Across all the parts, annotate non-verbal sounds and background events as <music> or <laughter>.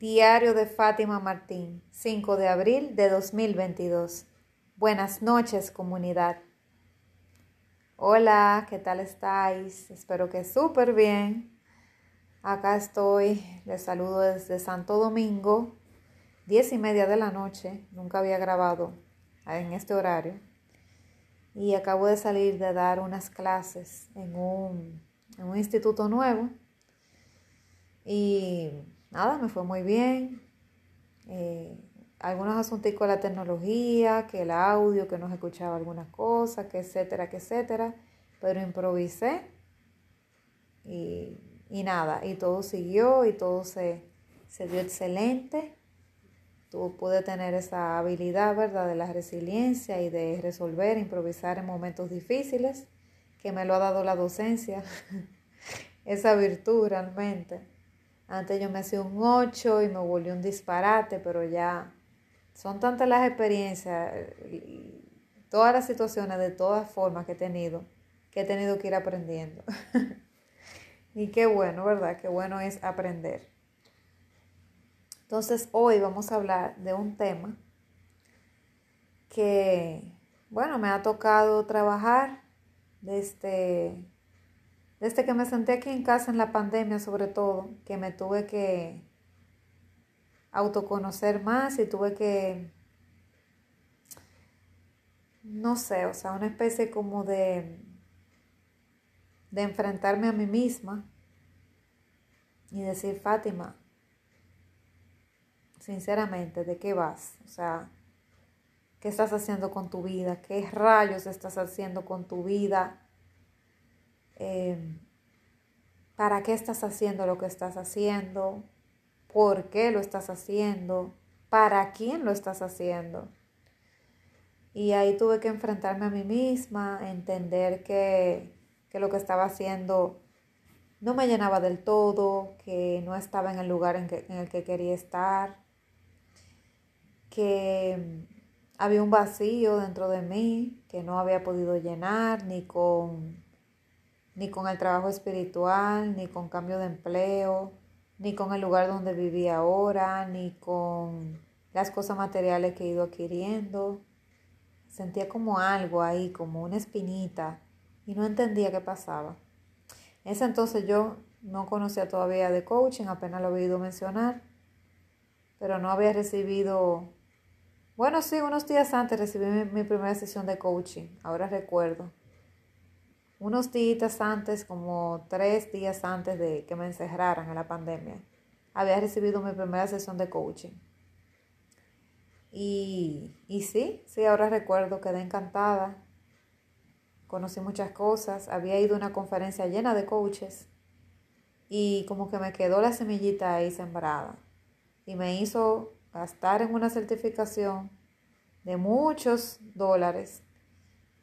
Diario de Fátima Martín, 5 de abril de 2022. Buenas noches, comunidad. Hola, ¿qué tal estáis? Espero que súper bien. Acá estoy, les saludo desde Santo Domingo, diez y media de la noche. Nunca había grabado en este horario. Y acabo de salir de dar unas clases en un, en un instituto nuevo. Y nada, me fue muy bien. Eh, algunos asuntos con la tecnología, que el audio, que no se escuchaba algunas cosas, que etcétera, que etcétera. Pero improvisé y, y nada, y todo siguió y todo se, se dio excelente. Tú pude tener esa habilidad, ¿verdad?, de la resiliencia y de resolver, improvisar en momentos difíciles, que me lo ha dado la docencia, <laughs> esa virtud realmente. Antes yo me hacía un 8 y me volvió un disparate, pero ya son tantas las experiencias todas las situaciones de todas formas que he tenido, que he tenido que ir aprendiendo. <laughs> y qué bueno, ¿verdad? Qué bueno es aprender. Entonces hoy vamos a hablar de un tema que, bueno, me ha tocado trabajar desde desde que me senté aquí en casa en la pandemia, sobre todo, que me tuve que autoconocer más y tuve que, no sé, o sea, una especie como de, de enfrentarme a mí misma y decir, Fátima, sinceramente, ¿de qué vas? O sea, ¿qué estás haciendo con tu vida? ¿Qué rayos estás haciendo con tu vida? Em, para qué estás haciendo lo que estás haciendo, por qué lo estás haciendo, para quién lo estás haciendo. Y ahí tuve que enfrentarme a mí misma, entender que, que lo que estaba haciendo no me llenaba del todo, que no estaba en el lugar en, en el que quería estar, que había un vacío dentro de mí que no había podido llenar ni con ni con el trabajo espiritual, ni con cambio de empleo, ni con el lugar donde vivía ahora, ni con las cosas materiales que he ido adquiriendo. Sentía como algo ahí, como una espinita, y no entendía qué pasaba. En ese entonces yo no conocía todavía de coaching, apenas lo había oído mencionar, pero no había recibido, bueno, sí, unos días antes recibí mi primera sesión de coaching, ahora recuerdo unos días antes, como tres días antes de que me encerraran en la pandemia, había recibido mi primera sesión de coaching. Y, y sí, sí, ahora recuerdo, quedé encantada. Conocí muchas cosas, había ido a una conferencia llena de coaches y como que me quedó la semillita ahí sembrada y me hizo gastar en una certificación de muchos dólares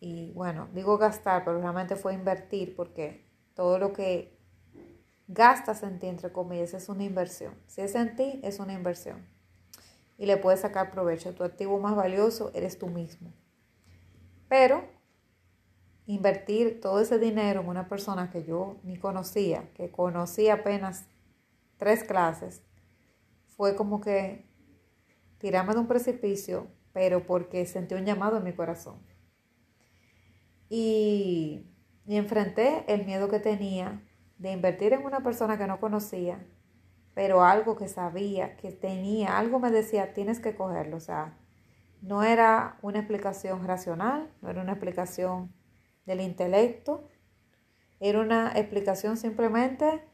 y bueno, digo gastar, pero realmente fue invertir porque todo lo que gastas en ti, entre comillas, es una inversión. Si es en ti, es una inversión. Y le puedes sacar provecho. Tu activo más valioso eres tú mismo. Pero invertir todo ese dinero en una persona que yo ni conocía, que conocí apenas tres clases, fue como que tirarme de un precipicio, pero porque sentí un llamado en mi corazón. Y, enfrenté el miedo que tenía de invertir en una persona que no conocía, pero algo que sabía, que tenía, algo me decía, tienes que cogerlo. O sea, no era una explicación racional, no era una explicación del intelecto, era una explicación simplemente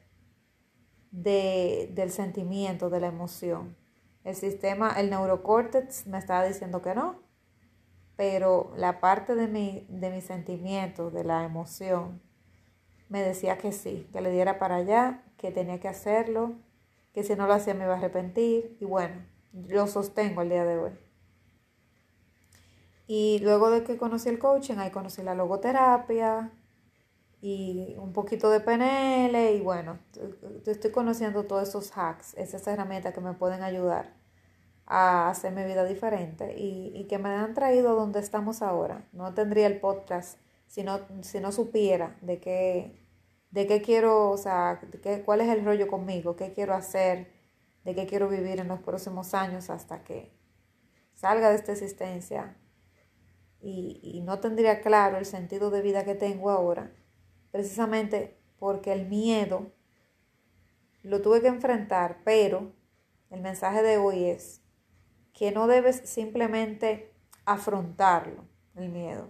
de, del sentimiento, de la emoción. El sistema, el neurocórtex me estaba diciendo que no, pero la parte de mi, de mi sentimiento, de la emoción, me decía que sí, que le diera para allá, que tenía que hacerlo, que si no lo hacía me iba a arrepentir y bueno, lo sostengo el día de hoy. Y luego de que conocí el coaching, ahí conocí la logoterapia y un poquito de PNL y bueno, estoy conociendo todos esos hacks, esas herramientas que me pueden ayudar a hacer mi vida diferente y, que me han traído a donde estamos ahora. No tendría el podcast si no, si no supiera de qué, de qué quiero, o sea, qué, cuál es el rollo conmigo, qué quiero hacer, de qué quiero vivir en los próximos años hasta que salga de esta existencia y, y no tendría claro el sentido de vida que tengo ahora, precisamente porque el miedo lo tuve que enfrentar, pero el mensaje de hoy es que no debes simplemente afrontarlo, el miedo,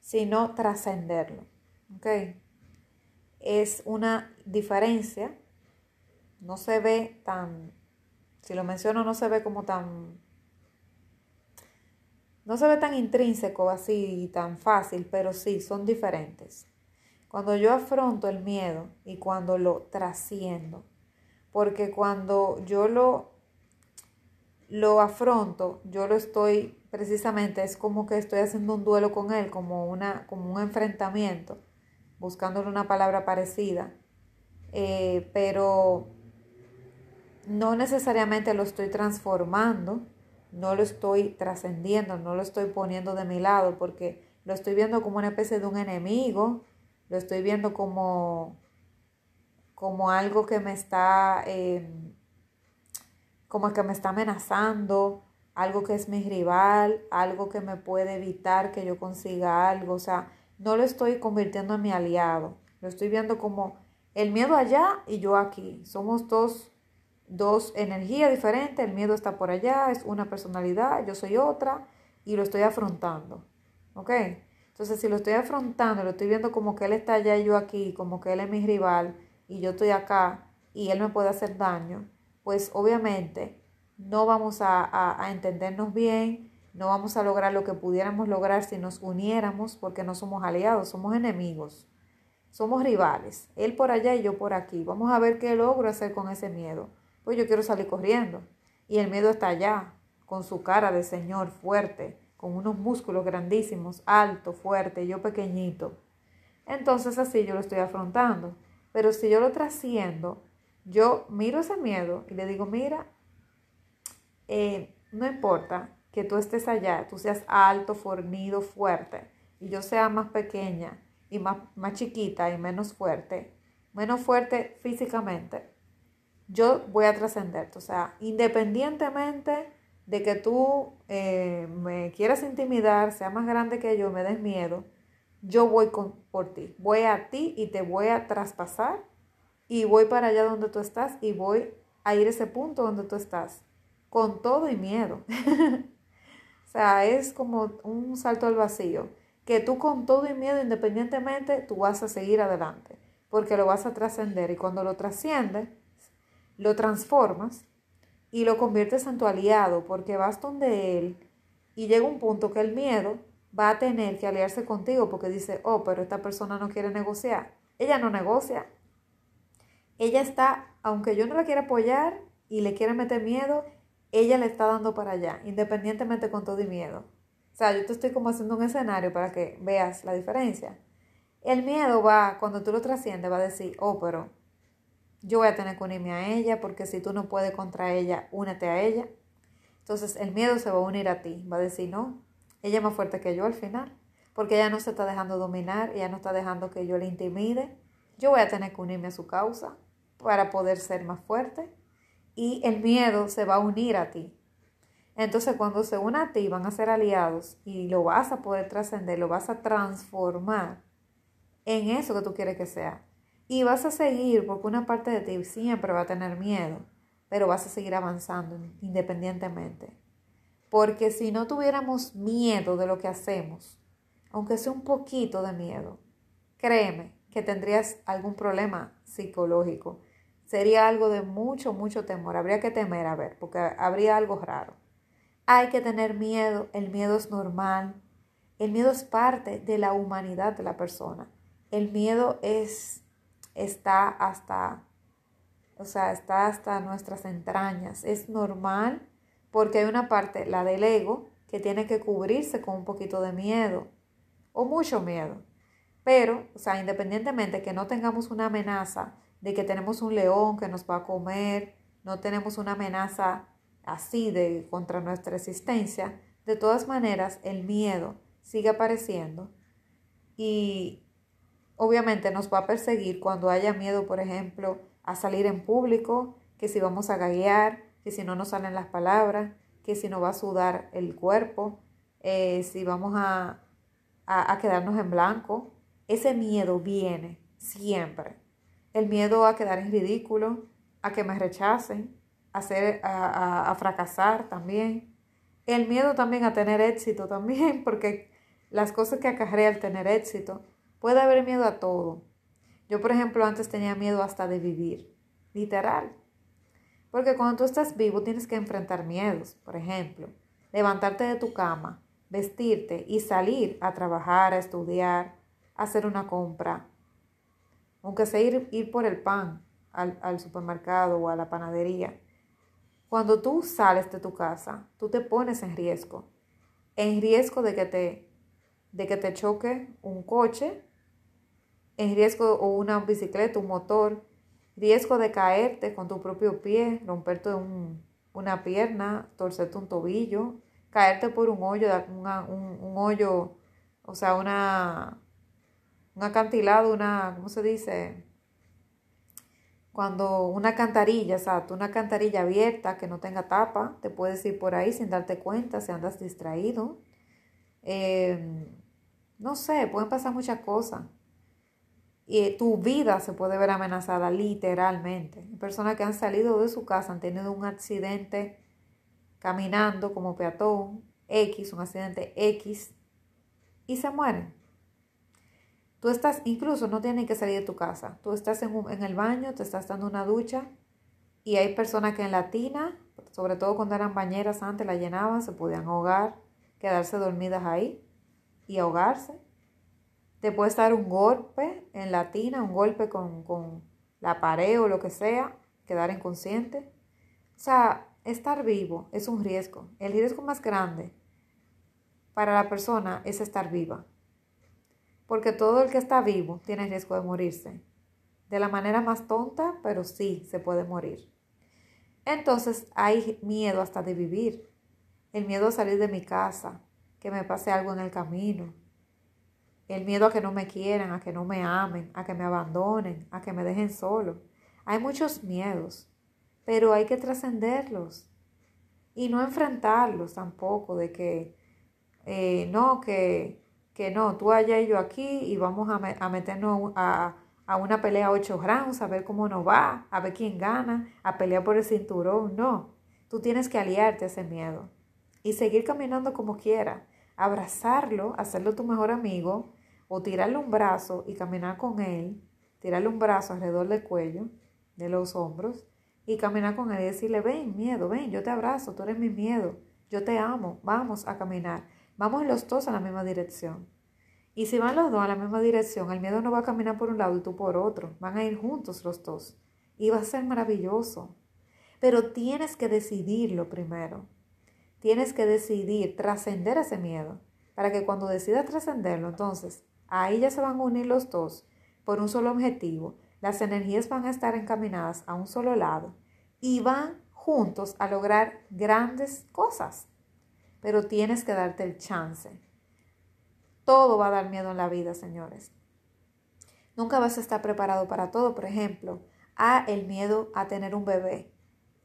sino trascenderlo. ¿Ok? Es una diferencia, no se ve tan, si lo menciono, no se ve como tan, no se ve tan intrínseco así, tan fácil, pero sí, son diferentes. Cuando yo afronto el miedo y cuando lo trasciendo, porque cuando yo lo, lo afronto, yo lo estoy precisamente, es como que estoy haciendo un duelo con él, como, una, como un enfrentamiento, buscándole una palabra parecida, eh, pero no necesariamente lo estoy transformando, no lo estoy trascendiendo, no lo estoy poniendo de mi lado, porque lo estoy viendo como una especie de un enemigo, lo estoy viendo como como algo que me está, em, como que me está amenazando, algo que es mi rival, algo que me puede evitar que yo consiga algo. O sea, no lo estoy convirtiendo en mi aliado. Lo estoy viendo como el miedo allá y yo aquí. Somos dos, dos energías diferentes. El miedo está por allá, es una personalidad, yo soy otra y lo estoy afrontando. ¿Ok? Entonces, si lo estoy afrontando, lo estoy viendo como que él está allá y yo aquí, como que él es mi rival, y yo estoy acá y él me puede hacer daño, pues obviamente no vamos a, entendernos bien, no vamos a lograr lo que pudiéramos lograr si nos uniéramos porque no somos aliados, somos enemigos, somos rivales, él por allá y yo por aquí. Vamos a ver qué logro hacer con ese miedo. Pues yo quiero salir corriendo y el miedo está allá, con su cara de señor fuerte, con unos músculos grandísimos, alto, fuerte, yo pequeñito. Entonces así yo lo estoy afrontando. Pero si yo lo trasciendo, yo miro ese miedo y le digo, mira, eh, no importa que tú estés allá, tú seas alto, fornido, fuerte, y yo sea más pequeña y más, más chiquita y menos fuerte, menos fuerte físicamente, yo voy a trascenderte. O sea, independientemente de que tú eh, me quieras intimidar, sea más grande que yo, me des miedo, yo voy con, por ti, voy a ti y te voy a traspasar y voy para allá donde tú estás y voy a ir a ese punto donde tú estás, con todo y miedo. <laughs> o sea, es como un salto al vacío, que tú con todo y miedo, independientemente, tú vas a seguir adelante, porque lo vas a trascender y cuando lo trasciendes, lo transformas y lo conviertes en tu aliado, porque vas donde él y llega un punto que el miedo va a tener que aliarse contigo porque dice, oh, pero esta persona no quiere negociar. Ella no negocia. Ella está, aunque yo no la quiera apoyar y le quiera meter miedo, ella le está dando para allá, independientemente con todo y miedo. O sea, yo te estoy como haciendo un escenario para que veas la diferencia. El miedo va, cuando tú lo trasciendes, va a decir, oh, pero yo voy a tener que unirme a ella porque si tú no puedes contra ella, únete a ella. Entonces el miedo se va a unir a ti, va a decir, no, ella es más fuerte que yo al final, porque ella no se está dejando dominar, ella no está dejando que yo le intimide. Yo voy a tener que unirme a su causa para poder ser más fuerte y el miedo se va a unir a ti. Entonces cuando se une a ti van a ser aliados y lo vas a poder trascender, lo vas a transformar en eso que tú quieres que sea. Y vas a seguir, porque una parte de ti siempre va a tener miedo, pero vas a seguir avanzando independientemente. Porque si no tuviéramos miedo de lo que hacemos, aunque sea un poquito de miedo, créeme que tendrías algún problema psicológico. Sería algo de mucho, mucho temor. Habría que temer a ver, porque habría algo raro. Hay que tener miedo. El miedo es normal. El miedo es parte de la humanidad de la persona. El miedo es, está hasta, o sea, está hasta nuestras entrañas. Es normal porque hay una parte, la del ego, que tiene que cubrirse con un poquito de miedo o mucho miedo. Pero, o sea, independientemente que no tengamos una amenaza de que tenemos un león que nos va a comer, no tenemos una amenaza así de contra nuestra existencia, de todas maneras el miedo sigue apareciendo y obviamente nos va a perseguir cuando haya miedo, por ejemplo, a salir en público, que si vamos a gaguear, que si no nos salen las palabras, que si no va a sudar el cuerpo, eh, si vamos a, a, quedarnos en blanco. Ese miedo viene siempre. El miedo a quedar en ridículo, a que me rechacen, a, hacer, a, a fracasar también. El miedo también a tener éxito también, <laughs> porque las cosas que acarrea el tener éxito, puede haber miedo a todo. Yo, por ejemplo, antes tenía miedo hasta de vivir, literal. Porque cuando tú estás vivo tienes que enfrentar miedos. Por ejemplo, levantarte de tu cama, vestirte y salir a trabajar, a estudiar, a hacer una compra. Aunque sea ir, ir por el pan al, al supermercado o a la panadería. Cuando tú sales de tu casa, tú te pones en riesgo. En riesgo de que te, de que te choque un coche, en riesgo o una bicicleta, un motor, riesgo de caerte con tu propio pie, romperte una pierna, torcerte un tobillo, caerte por un hoyo, un, hoyo, o sea, una, un acantilado, una, ¿cómo se dice? Cuando una cantarilla, exacto, una cantarilla abierta que no tenga tapa, te puedes ir por ahí sin darte cuenta si andas distraído. Em, no sé, pueden pasar muchas cosas y tu vida se puede ver amenazada literalmente. Personas que han salido de su casa han tenido un accidente caminando como peatón X, un accidente X, y se mueren. Tú estás, incluso no tienes que salir de tu casa. Tú estás en, el baño, te estás dando una ducha y hay personas que en la tina, sobre todo cuando eran bañeras antes, la llenaban, se podían ahogar, quedarse dormidas ahí y ahogarse te puede dar un golpe en la tina, un golpe con, la pared o lo que sea, quedar inconsciente. O sea, estar vivo es un riesgo. El riesgo más grande para la persona es estar viva. Porque todo el que está vivo tiene riesgo de morirse. De la manera más tonta, pero sí se puede morir. Entonces hay miedo hasta de vivir. El miedo a salir de mi casa, que me pase algo en el camino, el miedo a que no me quieran, a que no me amen, a que me abandonen, a que me dejen solo. Hay muchos miedos, pero hay que trascenderlos y no enfrentarlos tampoco de que eh, no, que, que no, tú allá y yo aquí y vamos a, meternos a, a una pelea ocho rounds, a ver cómo nos va, a ver quién gana, a pelear por el cinturón. No, tú tienes que aliarte a ese miedo y seguir caminando como quiera, abrazarlo, hacerlo tu mejor amigo o tirarle un brazo y caminar con él, tirarle un brazo alrededor del cuello, de los hombros, y caminar con él y decirle, ven, miedo, ven, yo te abrazo, tú eres mi miedo, yo te amo, vamos a caminar, vamos los dos a la misma dirección. Y si van los dos a la misma dirección, el miedo no va a caminar por un lado y tú por otro, van a ir juntos los dos. Y va a ser maravilloso. Pero tienes que decidirlo primero. Tienes que decidir trascender ese miedo para que cuando decidas trascenderlo, entonces Ahí ya se van a unir los dos por un solo objetivo. Las energías van a estar encaminadas a un solo lado y van juntos a lograr grandes cosas. Pero tienes que darte el chance. Todo va a dar miedo en la vida, señores. Nunca vas a estar preparado para todo. Por ejemplo, a el miedo a tener un bebé.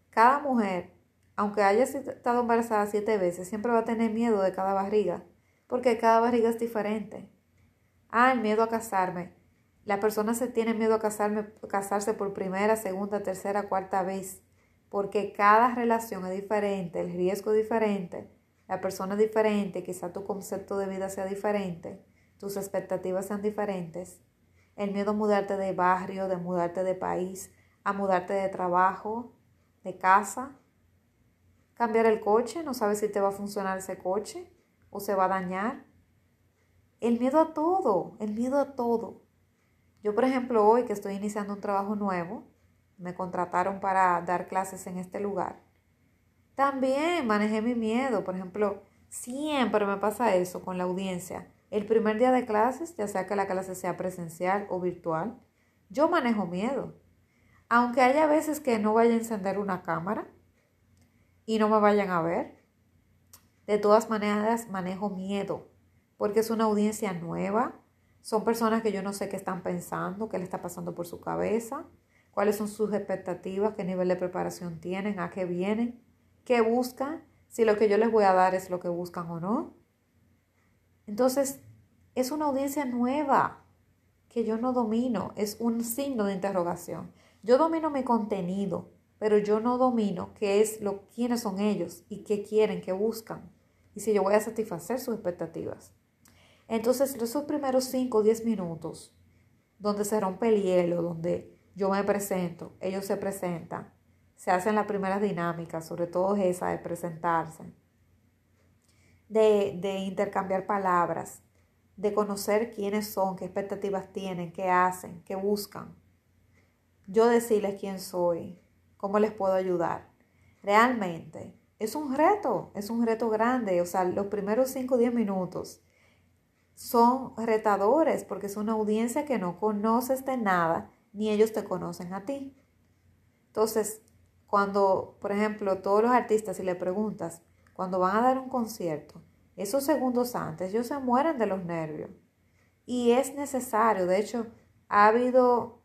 Cada mujer, aunque haya estado embarazada siete veces, siempre va a tener miedo de cada barriga, porque cada barriga es diferente. Ah, el miedo a casarme. La persona se tiene miedo a casarse por primera, segunda, tercera, cuarta vez, porque cada relación es diferente, el riesgo es diferente, la persona es diferente, quizá tu concepto de vida sea diferente, tus expectativas sean diferentes. El miedo a mudarte de barrio, de mudarte de país, a mudarte de trabajo, de casa. Cambiar el coche, no sabes si te va a funcionar ese coche o se va a dañar. El miedo a todo, el miedo a todo. Yo, por ejemplo, hoy que estoy iniciando un trabajo nuevo, me contrataron para dar clases en este lugar. También manejé mi miedo, por ejemplo, siempre me pasa eso con la audiencia. El primer día de clases, ya sea que la clase sea presencial o virtual, yo manejo miedo. Aunque haya veces que no vaya a encender una cámara y no me vayan a ver, de todas maneras manejo miedo porque es una audiencia nueva, son personas que yo no sé qué están pensando, qué le está pasando por su cabeza. cuáles son sus expectativas, qué nivel de preparación tienen, a qué vienen, qué buscan, si lo que yo les voy a dar es lo que buscan o no. Entonces, es una audiencia nueva que yo no domino, es un signo de interrogación. Yo domino mi contenido, pero yo no domino qué es lo, quiénes son ellos y qué quieren, qué buscan. Y si yo voy a satisfacer sus expectativas. Entonces, esos primeros 5 o 10 minutos, donde se rompe el hielo, donde yo me presento, ellos se presentan, se hacen las primeras dinámicas, sobre todo esa de presentarse, de, de intercambiar palabras, de conocer quiénes son, qué expectativas tienen, qué hacen, qué buscan. Yo decirles quién soy, cómo les puedo ayudar. Realmente es un reto, es un reto grande. O sea, los primeros 5 o 10 minutos son retadores porque es una audiencia que no conoces de nada, ni ellos te conocen a ti. Entonces, cuando, por ejemplo, todos los artistas, si le preguntas, cuando van a dar un concierto, esos segundos antes, ellos se mueren de los nervios. Y es necesario, de hecho, ha habido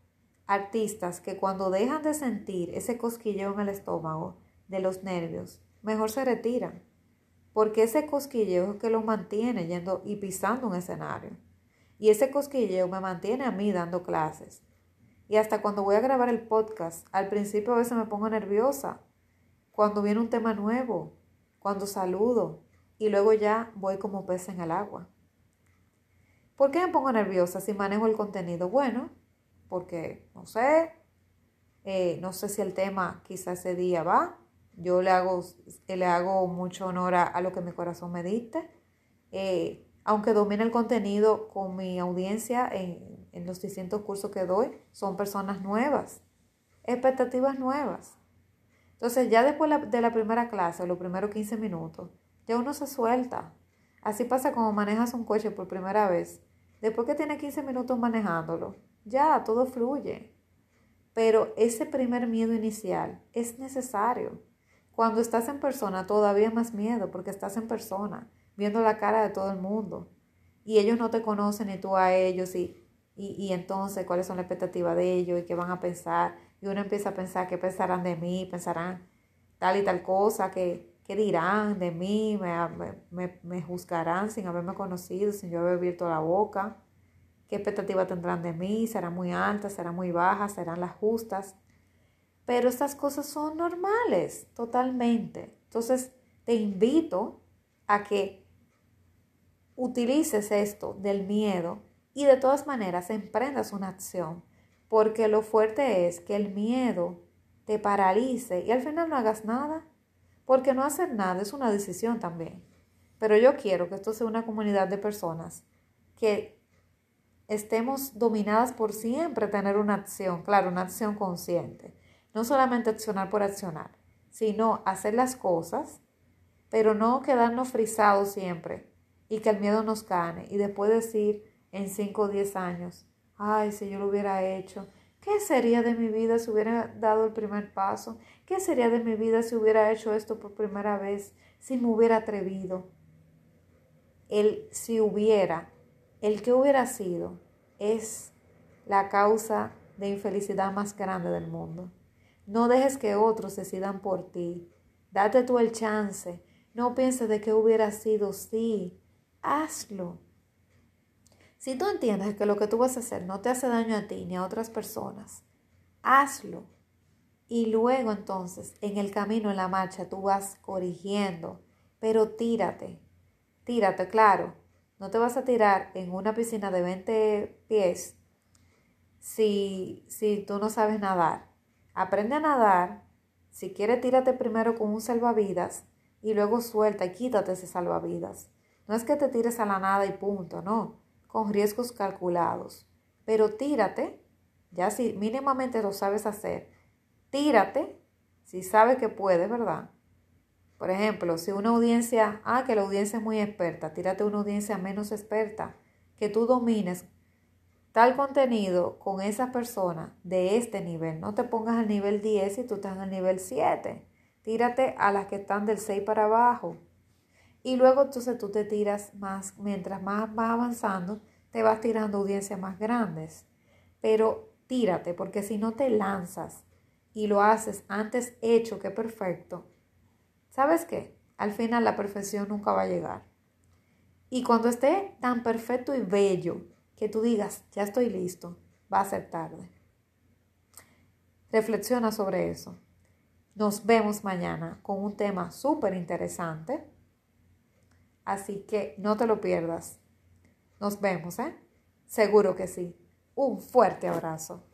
artistas que cuando dejan de sentir ese cosquilleo en el estómago de los nervios, mejor se retiran. Porque ese cosquilleo es que los mantiene yendo y pisando un escenario. Y ese cosquilleo me mantiene a mí dando clases. Y hasta cuando voy a grabar el podcast, al principio a veces me pongo nerviosa. Cuando viene un tema nuevo, cuando saludo, y luego ya voy como pez en el agua. ¿Por qué me pongo nerviosa si manejo el contenido? Bueno, porque no sé, eh, no sé si el tema quizás ese día va. Yo le hago, le hago mucho honor a, lo que mi corazón me diste. Eh, aunque domine el contenido con mi audiencia en, en los distintos cursos que doy, son personas nuevas, expectativas nuevas. Entonces, ya después de la primera clase, los primeros 15 minutos, ya uno se suelta. Así pasa como manejas un coche por primera vez. Después que tienes 15 minutos manejándolo, ya todo fluye. Pero ese primer miedo inicial es necesario. Cuando estás en persona todavía más miedo porque estás en persona, viendo la cara de todo el mundo. Y ellos no te conocen ni tú a ellos y, y, y entonces cuáles son las expectativas de ellos y qué van a pensar. Y uno empieza a pensar qué pensarán de mí, pensarán tal y tal cosa, que, ¿Qué dirán de mí? ¿Me, juzgarán sin haberme conocido, sin yo haber abierto la boca? ¿Qué expectativa tendrán de mí? ¿Serán muy altas? ¿Serán muy bajas? ¿Serán las justas? Pero estas cosas son normales, totalmente. Entonces, te invito a que utilices esto del miedo y de todas maneras emprendas una acción, porque lo fuerte es que el miedo te paralice y al final no hagas nada. Porque no hacer nada es una decisión también. Pero yo quiero que esto sea una comunidad de personas que estemos dominadas por siempre tener una acción, claro, una acción consciente. No solamente accionar por accionar, sino hacer las cosas, pero no quedarnos frisados siempre y que el miedo nos gane y después decir en 5 o 10 años, ay, si yo lo hubiera hecho, ¿Qué sería de mi vida si hubiera dado el primer paso? ¿Qué sería de mi vida si hubiera hecho esto por primera vez? Si me hubiera atrevido. El si hubiera, el que hubiera sido, es la causa de infelicidad más grande del mundo. No dejes que otros decidan por ti. Date tú el chance. No pienses de qué hubiera sido. Sí, hazlo. Si tú entiendes que lo que tú vas a hacer no te hace daño a ti ni a otras personas, hazlo. Y luego entonces, en el camino, en la marcha, tú vas corrigiendo, pero tírate, tírate, claro. No te vas a tirar en una piscina de 20 pies si, si tú no sabes nadar. Aprende a nadar. Si quieres, tírate primero con un salvavidas y luego suelta y quítate ese salvavidas. No es que te tires a la nada y punto, no con riesgos calculados. Pero tírate, ya si mínimamente lo sabes hacer, tírate si sabes que puedes, ¿verdad? Por ejemplo, si una audiencia, ah, que la audiencia es muy experta, tírate una audiencia menos experta, que tú domines tal contenido con esa persona de este nivel. No te pongas al nivel 10 y tú estás al nivel 7. Tírate a las que están del 6 para abajo. Y luego entonces tú te tiras más, mientras más vas avanzando, te vas tirando audiencias más grandes. Pero tírate, porque si no te lanzas y lo haces antes hecho que perfecto, ¿sabes qué? Al final la perfección nunca va a llegar. Y cuando esté tan perfecto y bello que tú digas, ya estoy listo, va a ser tarde. Reflexiona sobre eso. Nos vemos mañana con un tema súper interesante. Así que no te lo pierdas. Nos vemos, ¿eh? Seguro que sí. Un fuerte abrazo.